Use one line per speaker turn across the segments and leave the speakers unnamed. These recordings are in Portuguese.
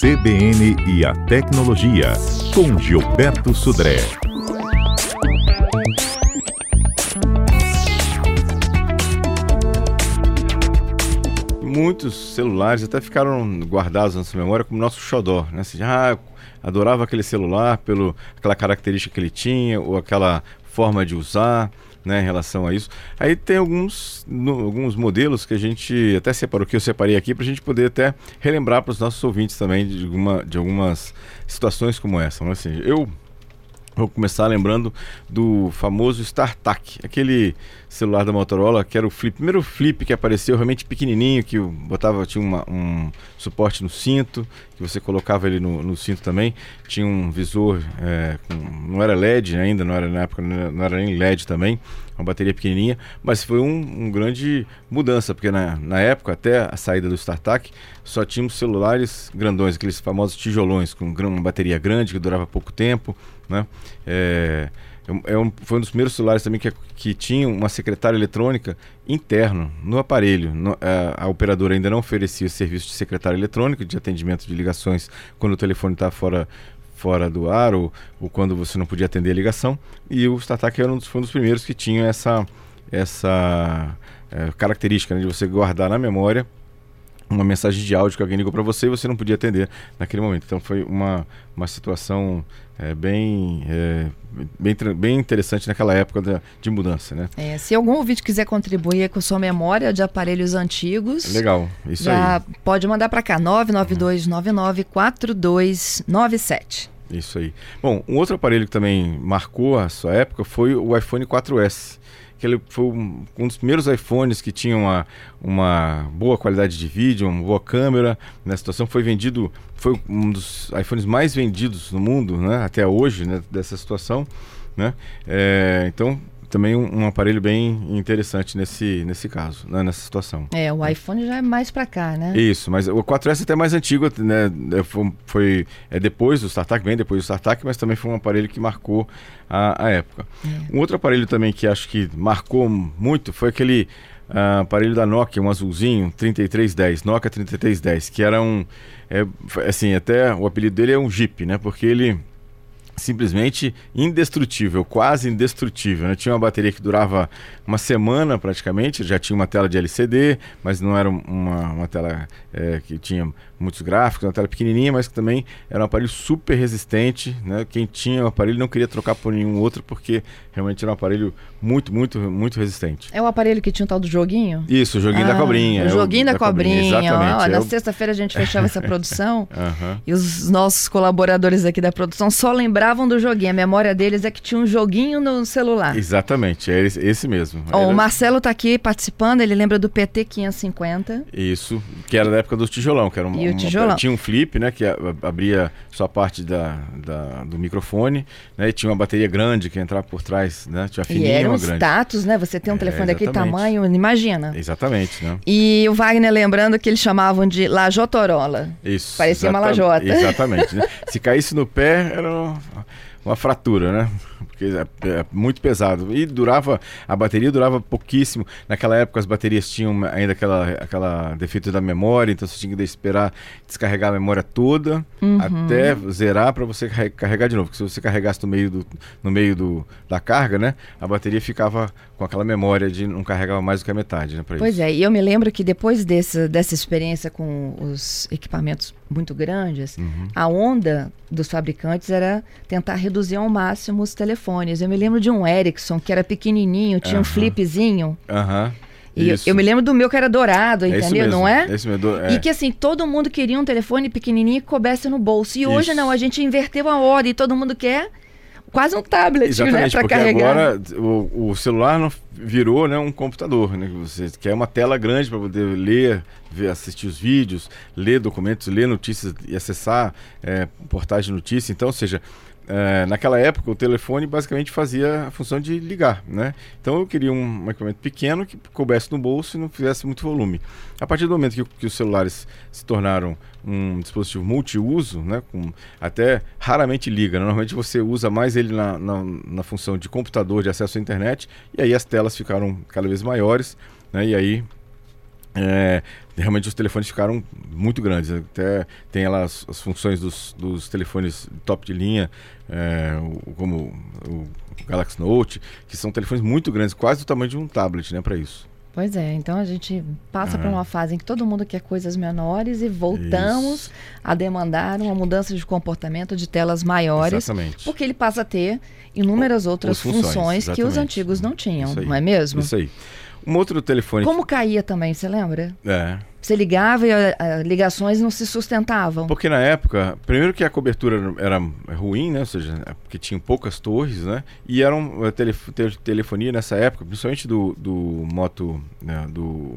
CBN e a Tecnologia, com Gilberto Sudré.
Muitos celulares até ficaram guardados na sua memória como nosso xodó, né? Assim, ah, adorava aquele celular pelo aquela característica que ele tinha ou aquela forma de usar né, em relação a isso. Aí tem alguns, no, alguns modelos que a gente até separou, que eu separei aqui, para a gente poder até relembrar para os nossos ouvintes também de, alguma, de algumas situações como essa. Mas, assim, eu Vou começar lembrando do famoso StarTAC, aquele celular da Motorola que era o flip, primeiro flip que apareceu realmente pequenininho, que botava tinha uma, um suporte no cinto, que você colocava ele no, no cinto também, tinha um visor, é, com, não era LED ainda, não era na época não era nem LED também, uma bateria pequenininha, mas foi um, um grande mudança, porque na, na época até a saída do StarTAC só tínhamos celulares grandões, aqueles famosos tijolões com uma bateria grande que durava pouco tempo né? É, é, é um, foi um dos primeiros celulares também que, que tinha uma secretária eletrônica interno no aparelho. No, a, a, operadora ainda não oferecia o serviço de secretária eletrônica, de atendimento de ligações quando o telefone está fora, fora do ar ou, ou, quando você não podia atender a ligação. E o StarTAC era um dos, foi um dos primeiros que tinha essa, essa é, característica né, de você guardar na memória uma mensagem de áudio que alguém ligou para você e você não podia atender naquele momento. Então foi uma, uma situação é, bem, é, bem, bem interessante naquela época de, de mudança. Né?
É, se algum ouvinte quiser contribuir com sua memória de aparelhos antigos,
legal, isso
já
aí.
pode mandar para cá, 992994297.
Isso aí. Bom, um outro aparelho que também marcou a sua época foi o iPhone 4S que ele foi um, um, dos primeiros iPhones que tinha uma, uma boa qualidade de vídeo, uma boa câmera. Na situação foi vendido, foi um dos iPhones mais vendidos no mundo, né, até hoje, né, dessa situação, né. É, então também um, um, aparelho bem interessante nesse, nesse caso, né, nessa situação.
É, o iPhone já é mais para cá, né?
Isso, mas o 4S é até mais antigo, né? É, foi, foi é depois do StarTAC, bem depois do StarTAC, mas também foi um aparelho que marcou a, a época. É. Um outro aparelho também que acho que marcou muito foi aquele uh, aparelho da Nokia, um azulzinho, 3310, Nokia 3310, que era um, é, assim, até o apelido dele é um Jeep, né? Porque ele simplesmente indestrutível, quase indestrutível. Né? Tinha uma bateria que durava uma semana praticamente, já tinha uma tela de LCD, mas não era uma, uma tela é, que tinha muitos gráficos, uma tela pequenininha, mas que também era um aparelho super resistente. Né? Quem tinha o aparelho não queria trocar por nenhum outro, porque realmente era um aparelho muito, muito, muito resistente.
É o aparelho que tinha o tal do joguinho?
Isso, o joguinho ah, da cobrinha.
O
é
joguinho da, da, cobrinha. cobrinha. Exatamente. Ó, é na sexta-feira a gente fechava essa produção uhum. e os nossos colaboradores aqui da produção só lembravam do joguinho. A memória deles é que tinha um joguinho no celular.
Exatamente, é esse mesmo.
Ó, era... O Marcelo está aqui participando, ele lembra do PT 550.
Isso, que era da época do tijolão, que era um,
e o tijolão.
tinha um flip, né, que abria só a parte da, da, do microfone, né, e tinha uma bateria grande que entrava por trás, né, tinha fininha,
e era
um
status, né, você tem um é, telefone daquele tamanho, imagina.
Exatamente, né.
E o Wagner lembrando que eles chamavam de lajotorola.
Isso.
Parecia uma lajota.
Exatamente, né. Se caísse no pé, era uma fratura, né? Porque é, é, muito pesado. E durava, a bateria durava pouquíssimo. Naquela época as baterias tinham ainda aquela, aquela defeito da memória, então você tinha que esperar descarregar a memória toda uhum. até zerar para você carregar de novo. Porque se você carregasse no meio, do, no meio do, da carga, né? A bateria ficava com aquela memória de não carregava mais do que a metade, né?
Pois
isso.
é, e eu me lembro que depois desse, dessa experiência com os equipamentos muito grandes, uhum. a onda dos fabricantes era tentar reduzir ao máximo os telefones. Eu me lembro de um Ericsson que era pequenininho, tinha uhum. um flipzinho.
Uhum.
E eu, eu, me lembro do meu que era dourado, é entendeu? Não é?
Esse mesmo, é?
E que assim, todo mundo queria um telefone pequenininho que coubesse no bolso. E isso. hoje não, a gente inverteu a ordem e todo mundo quer quase um tablet, né,
Exatamente,
né,
para
carregar.
agora o, o, celular não virou né, um computador, né? Você quer uma tela grande para poder ler, ver, assistir os vídeos, ler documentos, ler notícias e acessar é, portais de notícias. Então, ou seja, é, naquela época o telefone basicamente fazia a função de ligar, né? Então eu queria um equipamento pequeno que coubesse no bolso e não fizesse muito volume. A partir do momento que, que os celulares se tornaram um dispositivo multiuso, né? Com, até raramente liga. Né? Normalmente você usa mais ele na, na, na, função de computador de acesso à internet e aí as telas ficaram cada vez maiores, né? E aí é, realmente os telefones ficaram muito grandes. Até tem lá as, as funções dos, dos, telefones top de linha, é, o, como o Galaxy Note, que são telefones muito grandes, quase do tamanho de um tablet, né, para isso.
Pois é, então a gente passa por uma fase em que todo mundo quer coisas menores e voltamos Isso. a demandar uma mudança de comportamento de telas maiores.
Exatamente.
Porque ele passa a ter inúmeras outras funções, funções que os antigos não tinham, não é mesmo?
Isso aí. Um outro telefone.
Como caía também, você lembra?
É.
Você ligava e as ligações não se sustentavam.
Porque na época, primeiro que a cobertura era ruim, né? Ou seja, é porque tinham poucas torres, né? E era uma telef telefonia nessa época, principalmente do, do moto, né? do,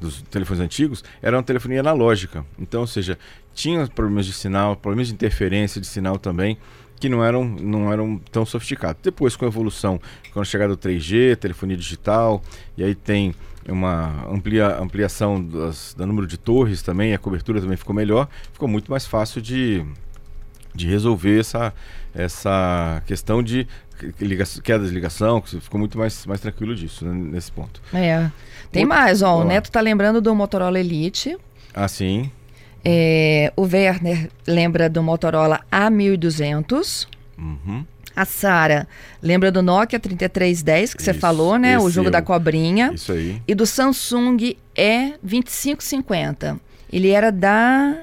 dos telefones antigos, era uma telefonia analógica. Então, ou seja, tinha problemas de sinal, problemas de interferência de sinal também que não eram, não eram tão sofisticados. Depois, com a evolução, com a chegada do 3G, telefonia digital, e aí tem uma amplia, ampliação das, do número de torres também, a cobertura também ficou melhor, ficou muito mais fácil de, de resolver essa, essa questão de queda de ligação, ficou muito mais, mais tranquilo disso, né, nesse ponto.
É. Tem mais, ó, o Neto tá lembrando do Motorola Elite.
Ah, sim.
É, o Werner lembra do Motorola A1200.
Uhum.
A Sara lembra do Nokia 3310 que você falou, né? O jogo da cobrinha.
Isso aí.
E do Samsung E2550. Ele era da.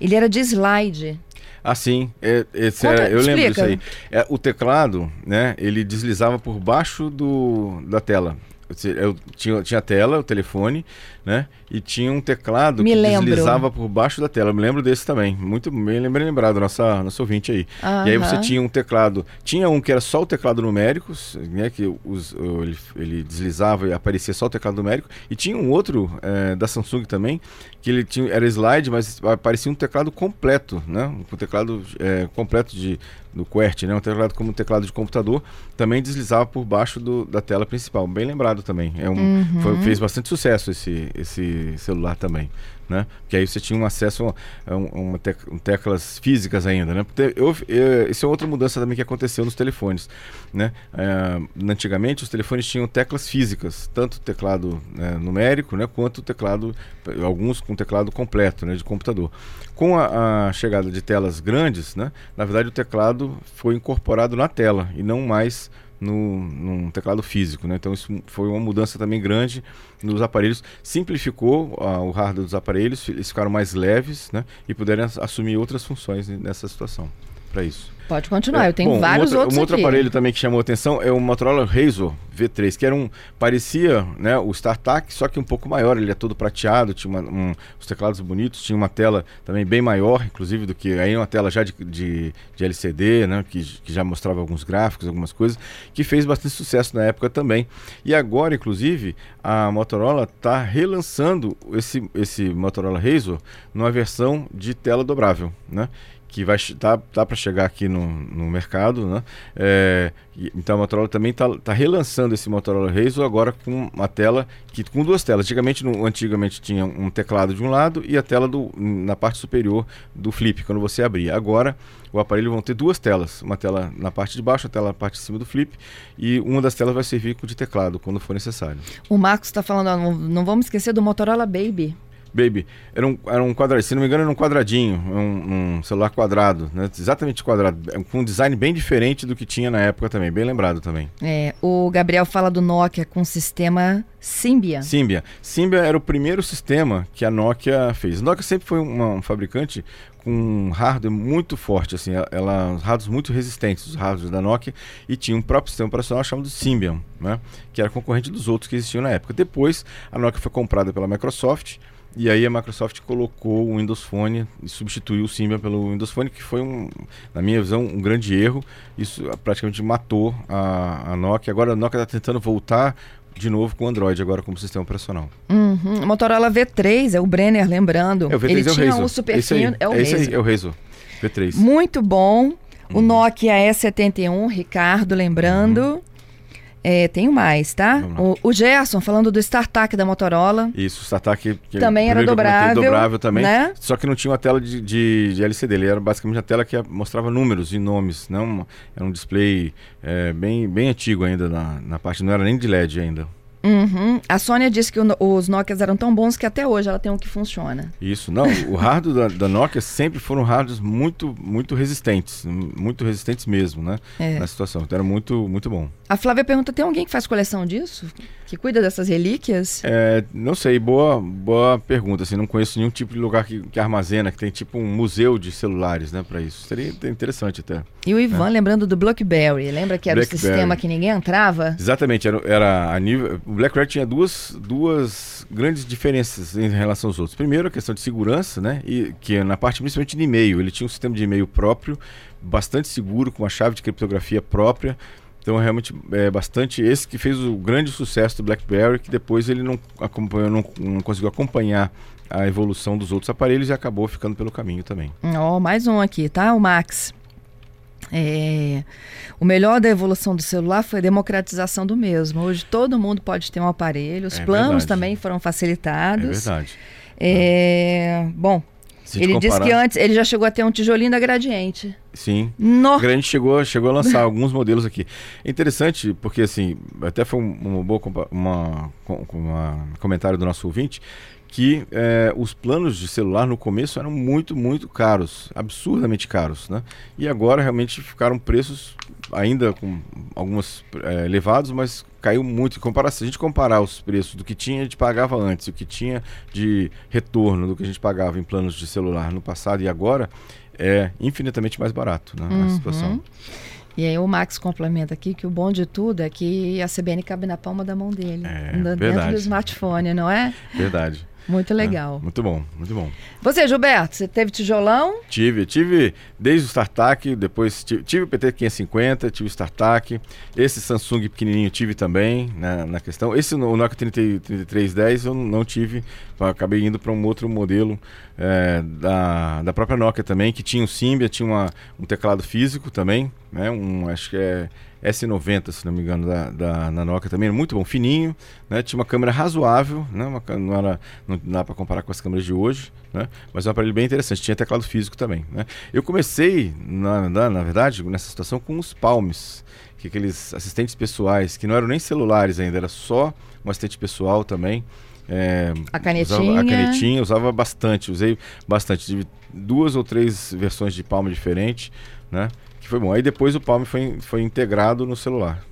Ele era de slide.
Ah, sim. É, esse Conta, era, eu explica. lembro disso aí. É, o teclado, né? Ele deslizava por baixo do, da tela. Eu tinha, tinha a tela, o telefone, né? E tinha um teclado
Me
que
lembro.
deslizava por baixo da tela. Eu me lembro desse também. Muito bem, bem lembrado, nossa, nosso ouvinte aí.
Uhum.
E aí você tinha um teclado. Tinha um que era só o teclado numérico, né? Que os, ele, ele deslizava e aparecia só o teclado numérico. E tinha um outro é, da Samsung também, que ele tinha, era slide, mas aparecia um teclado completo, né? Um teclado é, completo de, do QWERTY, né? Um teclado como um teclado de computador, também deslizava por baixo do, da tela principal. Bem lembrado também. É um,
uhum.
foi, fez bastante sucesso esse, esse celular também, né? Porque aí você tinha um acesso a, um, uma tec teclas físicas ainda, né? Eu, eu, isso é outra mudança também que aconteceu nos telefones, né? É, antigamente os telefones tinham teclas físicas, tanto teclado né, numérico, né? Quanto teclado, alguns com teclado completo, né? De computador. Com a, a chegada de telas grandes, né? Na verdade o teclado foi incorporado na tela e não mais no, num teclado físico. Né? Então isso foi uma mudança também grande nos aparelhos. Simplificou uh, o hardware dos aparelhos, eles ficaram mais leves né? e puderam assumir outras funções nessa situação para isso.
Pode continuar, é, eu tenho bom, vários
um outro,
outros
Um outro
aqui.
aparelho também que chamou atenção é o Motorola Razr V3, que era um parecia, né, o StarTAC, só que um pouco maior, ele é todo prateado, tinha uma, um, os teclados bonitos, tinha uma tela também bem maior, inclusive do que aí uma tela já de, de, de LCD, né, que, que já mostrava alguns gráficos, algumas coisas, que fez bastante sucesso na época também. E agora, inclusive, a Motorola está relançando esse, esse Motorola Razr numa versão de tela dobrável, né? Que vai tá, tá para chegar aqui no, no mercado, né? É, então a Motorola também está tá relançando esse Motorola Razr agora com uma tela que com duas telas. Antigamente, no, antigamente tinha um teclado de um lado e a tela do, na parte superior do flip quando você abria. Agora o aparelho vão ter duas telas, uma tela na parte de baixo, a tela na parte de cima do flip e uma das telas vai servir de teclado quando for necessário.
O Marcos está falando, não, não vamos esquecer do Motorola Baby.
Baby, era um, era um quadradinho, se não me engano, era um quadradinho, um, um celular quadrado, né? exatamente quadrado, com um design bem diferente do que tinha na época também, bem lembrado também.
É, o Gabriel fala do Nokia com o sistema Symbian.
Symbian. Symbian era o primeiro sistema que a Nokia fez. A Nokia sempre foi uma, um fabricante com um hardware muito forte, assim, ela, hardwares muito resistentes, os hardwares da Nokia, e tinha um próprio sistema operacional chamado Symbian, né? que era concorrente dos outros que existiam na época. Depois, a Nokia foi comprada pela Microsoft, e aí a Microsoft colocou o Windows Phone e substituiu o Symbian pelo Windows Phone, que foi, um, na minha visão, um grande erro. Isso praticamente matou a, a Nokia. Agora a Nokia está tentando voltar de novo com o Android agora como sistema operacional.
Uhum. Motorola V3, é o Brenner lembrando.
É, o V3
Ele
é o
tinha um super
esse aí,
fino, é o
esse
mesmo.
aí, é o Razr. V3.
Muito bom. O uhum. Nokia E71, Ricardo lembrando. Uhum. É, tenho mais, tá? O, o, Gerson falando do StarTAC da Motorola.
Isso, o StarTAC
também era dobrável,
dobrável também,
né?
só que não tinha uma tela de, de, de, LCD, ele era basicamente a tela que mostrava números e nomes, não era um display é, bem, bem antigo ainda na, na parte, não era nem de LED ainda.
Uhum. A Sônia disse que o, os Nokias eram tão bons que até hoje ela tem um que funciona.
Isso, não. O hardware da, da, Nokia sempre foram hardwares muito, muito resistentes, muito resistentes mesmo, né? É. Na situação. Então era muito, muito bom.
A Flávia pergunta: tem alguém que faz coleção disso? Que cuida dessas relíquias?
É, não sei, boa, boa pergunta. Assim, não conheço nenhum tipo de lugar que, que armazena, que tem tipo um museu de celulares, né, para isso. Seria interessante até.
E o Ivan, é. lembrando do BlackBerry, lembra que era o sistema que ninguém entrava?
Exatamente, era, era a nível. O BlackBerry tinha duas, duas grandes diferenças em relação aos outros. Primeiro, a questão de segurança, né? E que na parte principalmente de e-mail. Ele tinha um sistema de e-mail próprio, bastante seguro, com uma chave de criptografia própria. Então, realmente, é bastante esse que fez o grande sucesso do BlackBerry, que depois ele não acompanhou, não, não conseguiu acompanhar a evolução dos outros aparelhos e acabou ficando pelo caminho também.
Ó, oh, mais um aqui, tá? O Max. É, o melhor da evolução do celular foi a democratização do mesmo. Hoje todo mundo pode ter um aparelho, os é planos verdade. também foram facilitados. É
verdade.
É, bom, ele comparar... disse que antes ele já chegou a ter um tijolinho da Gradiente.
Sim. No... A Gradiente chegou, chegou a lançar alguns modelos aqui. É interessante porque assim, até foi um, boa uma, uma comentário do nosso ouvinte que é, os planos de celular no começo eram muito, muito caros, absurdamente caros, né? E agora realmente ficaram preços ainda com alguns é, elevados, mas caiu muito. Se a gente comparar os preços do que tinha, a gente pagava antes, o que tinha de retorno do que a gente pagava em planos de celular no passado e agora, é infinitamente mais barato, né? Uhum. A situação.
E aí o Max complementa aqui que o bom de tudo é que a CBN cabe na palma da mão dele, é, dentro verdade. do smartphone, não é?
Verdade.
Muito legal.
É, muito bom, muito bom.
Você, Gilberto, você teve tijolão?
Tive, tive desde o StarTAC, depois tive, tive o PT550, tive o StarTAC, esse Samsung pequenininho tive também né, na questão. Esse o Nokia 30, 3310 eu não tive, acabei indo para um outro modelo é, da, da própria Nokia também, que tinha um Symbian, tinha uma, um teclado físico também, né, um, acho que é S90, se não me engano, da, da, Nokia também, muito bom, fininho, né? tinha uma câmera razoável, né? Uma, não, era, não dá para comparar com as câmeras de hoje, né? mas é um aparelho bem interessante, tinha teclado físico também. Né? Eu comecei, na, na, na verdade, nessa situação com os Palms, que aqueles assistentes pessoais, que não eram nem celulares ainda, era só um assistente pessoal também.
É, a canetinha.
Usava, a canetinha, usava bastante, usei bastante. Tive duas ou três versões de Palm diferentes, né? Foi bom. Aí depois o Palm foi, foi integrado no celular.